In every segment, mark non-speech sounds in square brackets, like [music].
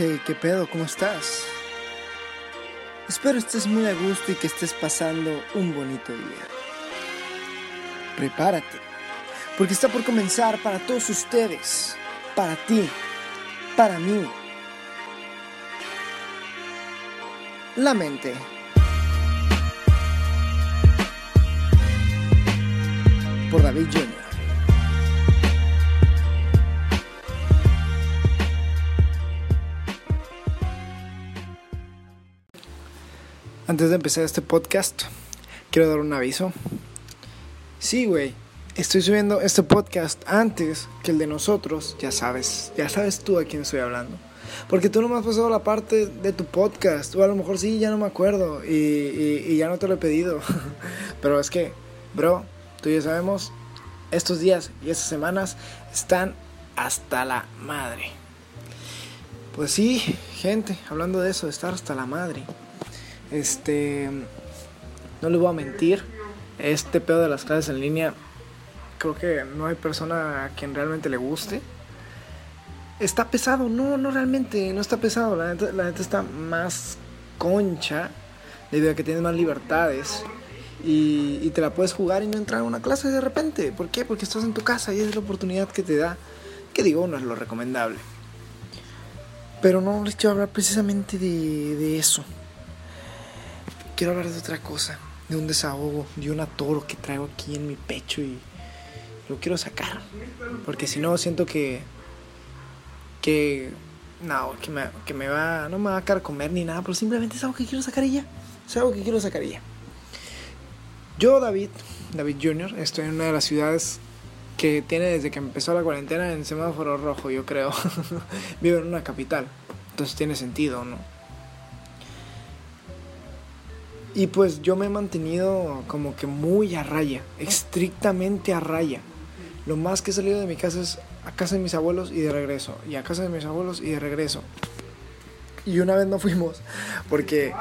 ¿qué pedo? ¿Cómo estás? Espero estés muy a gusto y que estés pasando un bonito día. Prepárate, porque está por comenzar para todos ustedes, para ti, para mí. La mente. Por David Jr. Antes de empezar este podcast, quiero dar un aviso. Sí, güey, estoy subiendo este podcast antes que el de nosotros, ya sabes, ya sabes tú a quién estoy hablando. Porque tú no me has pasado la parte de tu podcast, o a lo mejor sí, ya no me acuerdo, y, ya no te lo he pedido. [laughs] Pero es que, bro, tú ya sabemos, estos días y estas semanas están hasta la madre. Pues sí, gente, hablando de eso, de estar hasta la madre. Este, no le voy a mentir, este pedo de las clases en línea, creo que no hay persona a quien realmente le guste. Está pesado, no, no realmente, no está pesado, la neta, la está más concha, debido a que tienes más libertades. Y, te la puedes jugar y no entrar a una clase de repente. ¿Por qué? Porque estás en tu casa y es la oportunidad que te da. Que digo, no es lo recomendable. Pero no les quiero hablar precisamente de eso quiero hablar de otra cosa, de un desahogo, de un atoro que traigo aquí en mi pecho y lo quiero sacar. Porque si no, siento que. que. no, que me, que me va. no me va a comer ni nada, pero simplemente es algo que quiero sacar ya. Es algo que quiero sacar ya. Yo, David, David Jr., estoy en una de las ciudades que tiene desde que empezó la cuarentena en semáforo rojo, yo creo. [laughs] Vivo en una capital. Entonces tiene sentido, ¿no? Y pues yo me he mantenido como que muy a raya, estrictamente a raya. Lo más que he salido de mi casa es a casa de mis abuelos y de regreso. Y a casa de mis abuelos y de regreso. Y una vez no fuimos porque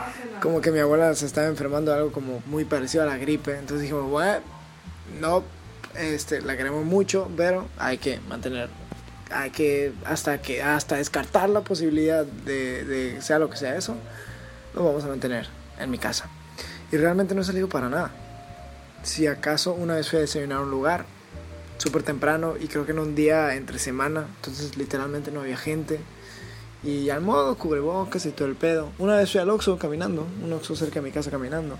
como que mi abuela se estaba enfermando de algo como muy parecido a la gripe. Entonces dijimos, bueno, no, este, la queremos mucho, pero hay que mantener, hay que, hasta que, hasta descartar la posibilidad de, de sea lo que sea eso, lo vamos a mantener en mi casa. Y realmente no he salido para nada. Si acaso una vez fui a desayunar a un lugar súper temprano y creo que en un día entre semana, entonces literalmente no había gente. Y al modo cubrebocas y todo el pedo. Una vez fui al Oxxo caminando, un Oxxo cerca de mi casa caminando.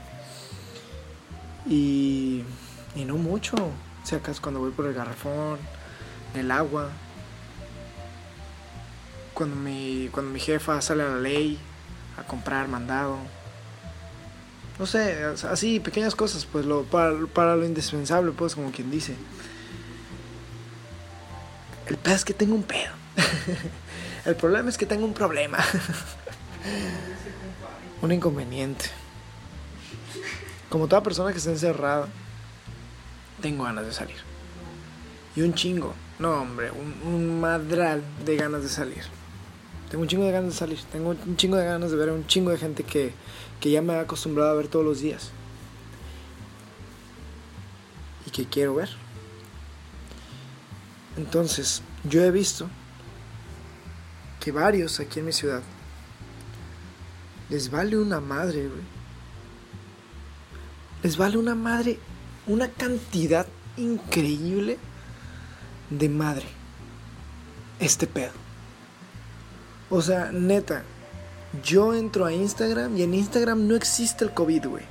Y, y no mucho. Si acaso cuando voy por el garrafón, el agua. Cuando mi, cuando mi jefa sale a la ley a comprar mandado no sé, así, pequeñas cosas, pues lo, para, para lo indispensable, pues como quien dice. El pedo es que tengo un pedo. [laughs] El problema es que tengo un problema. [laughs] un inconveniente. Como toda persona que está encerrada, tengo ganas de salir. Y un chingo, no hombre, un, un madral de ganas de salir. Tengo un chingo de ganas de salir. Tengo un chingo de ganas de ver a un chingo de gente que, que ya me he acostumbrado a ver todos los días. Y que quiero ver. Entonces, yo he visto que varios aquí en mi ciudad les vale una madre, güey. Les vale una madre, una cantidad increíble de madre. Este pedo. O sea, neta, yo entro a Instagram y en Instagram no existe el COVID, güey.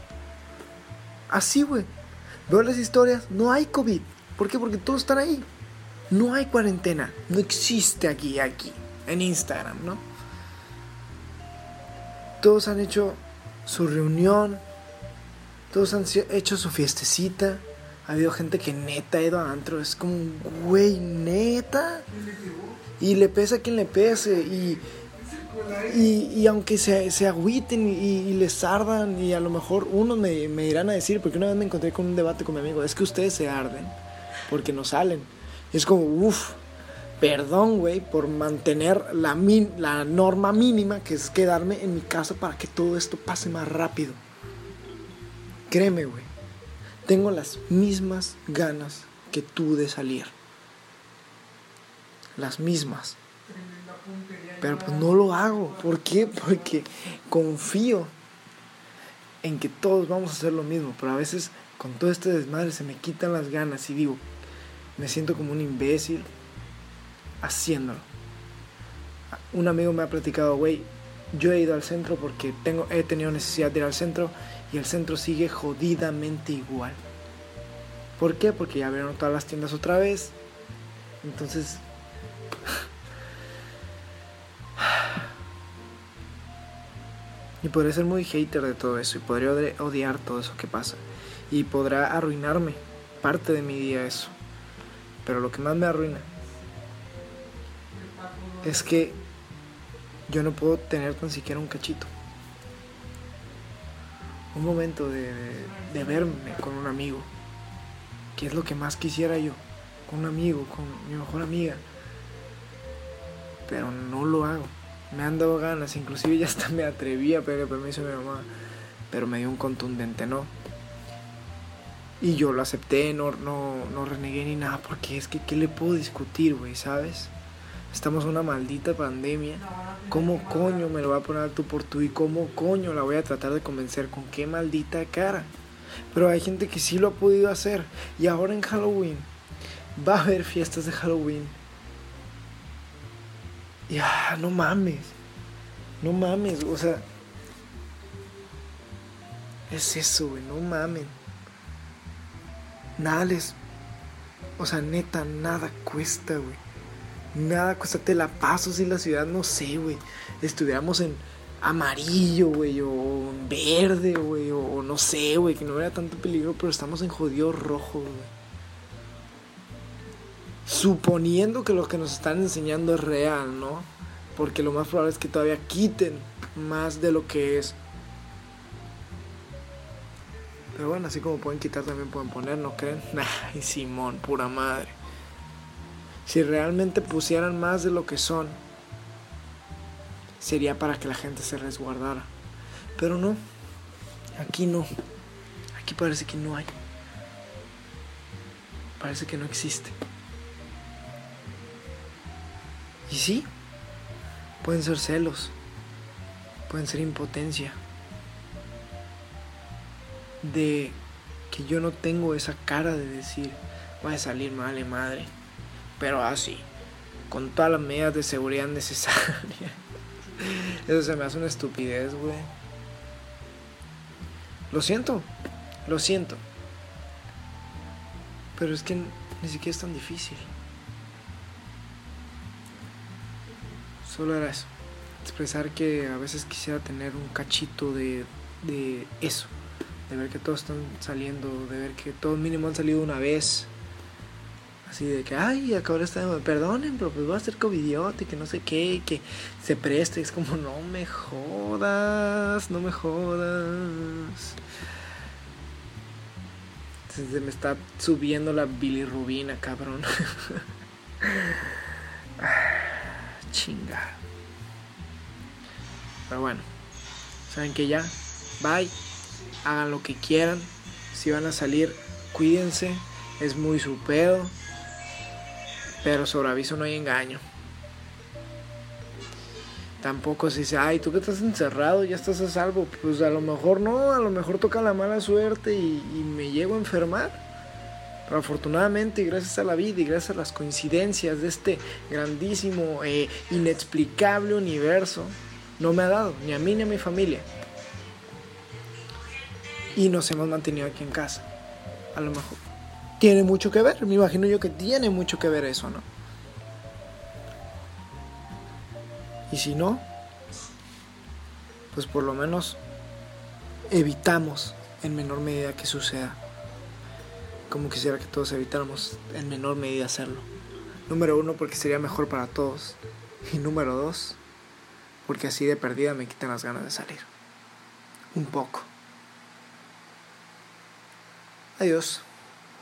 Así, güey. Veo las historias, no hay COVID. ¿Por qué? Porque todos están ahí. No hay cuarentena. No existe aquí, aquí, en Instagram, ¿no? Todos han hecho su reunión. Todos han hecho su fiestecita. Ha habido gente que neta ha ido a antro. Es como, güey, neta. Y le pesa a quien le pese. Y, y, y aunque se, se agüiten y, les ardan, y a lo mejor unos me, me irán a decir, porque una vez me encontré con un debate con mi amigo, es que ustedes se arden porque no salen. Y es como, uff, perdón, güey, por mantener la, min, la norma mínima, que es quedarme en mi casa para que todo esto pase más rápido. Créeme, güey, tengo las mismas ganas que tú de salir las mismas. Pero pues no lo hago. ¿Por qué? [laughs] Porque confío en que todos vamos a hacer lo mismo. Pero a veces con todo este desmadre se me quitan las ganas y digo, me siento como un imbécil haciéndolo. Un amigo me ha platicado, güey, yo he ido al centro porque tengo, he tenido necesidad de ir al centro y el centro sigue jodidamente igual. ¿Por qué? Porque ya abrieron todas las tiendas otra vez. Entonces... y podría ser muy hater de todo eso y podría odiar todo eso que pasa. Y podrá arruinarme parte de mi día eso. Pero lo que más me arruina es que yo no puedo tener tan siquiera un cachito. Un momento de, verme con un amigo. Que es lo que más quisiera yo. Con un amigo, con mi mejor amiga. Pero no lo hago. Me han dado ganas. Inclusive ya hasta me atreví a pedir permiso a mi mamá. Pero me dio un contundente no. Y yo lo acepté, no, no, no renegué ni nada. Porque es que, ¿qué le puedo discutir, güey? ¿Sabes? Estamos en una maldita pandemia. ¿Cómo coño me lo va a poner tú por tú? ¿Y cómo coño la voy a tratar de convencer? ¿Con qué maldita cara? Pero hay gente que sí lo ha podido hacer. Y ahora en Halloween va a haber fiestas de Halloween. Ya, no mames. No mames, o sea. Es eso, güey, no mames. Nada les. O sea, neta, nada cuesta, güey Nada cuesta, te la paso si la ciudad, no sé, güey. Estuviéramos en amarillo, güey, o en verde, güey, o, no sé, güey, que no hubiera tanto peligro, pero estamos en jodido rojo, güey. Suponiendo que lo que nos están enseñando es real, ¿no? Porque lo más probable es que todavía quiten más de lo que es. Pero bueno, así como pueden quitar, también pueden poner, ¿no creen? [laughs] Ay, Simón, pura madre si realmente pusieran más de lo que son, sería para que la gente se resguardara. Pero no, aquí no. Aquí parece que no hay. Parece que no existe. Y sí, pueden ser celos, pueden ser impotencia, de que yo no tengo esa cara de decir, voy a salir mal, madre pero así, con todas las medidas de seguridad [laughs] necesarias. Eso se me hace una estupidez, güey. Lo siento, lo siento. Pero es que ni siquiera es tan difícil. Solo era eso. Expresar que a veces quisiera tener un cachito de, de eso. De ver que todos están saliendo, de ver que todos mínimo han salido una vez Así de que, ay, acabo de estar, perdonen, pero pues voy a ser covidiota y que no sé qué, que se preste. Es como, no me jodas, no me jodas. Se me está subiendo la bilirrubina, cabrón. [laughs] Chinga. Pero bueno, saben que ya, bye, hagan lo que quieran. Si van a salir, cuídense, es muy su pedo. Pero sobre aviso no hay engaño. Tampoco si dice, ay, tú que estás encerrado, ya estás a salvo. Pues a lo mejor no, a lo mejor toca la mala suerte y, me llego a enfermar. Pero afortunadamente, gracias a la vida y gracias a las coincidencias de este grandísimo, e inexplicable universo, no me ha dado, ni a mí ni a mi familia. Y nos hemos mantenido aquí en casa. A lo mejor tiene mucho que ver. Me imagino yo que tiene mucho que ver eso, ¿no? Y si no, pues por lo menos evitamos en menor medida que suceda. Como quisiera que todos evitáramos en menor medida hacerlo. Número uno, porque sería mejor para todos. Y número dos, porque así de perdida me quitan las ganas de salir. Un poco. Adiós.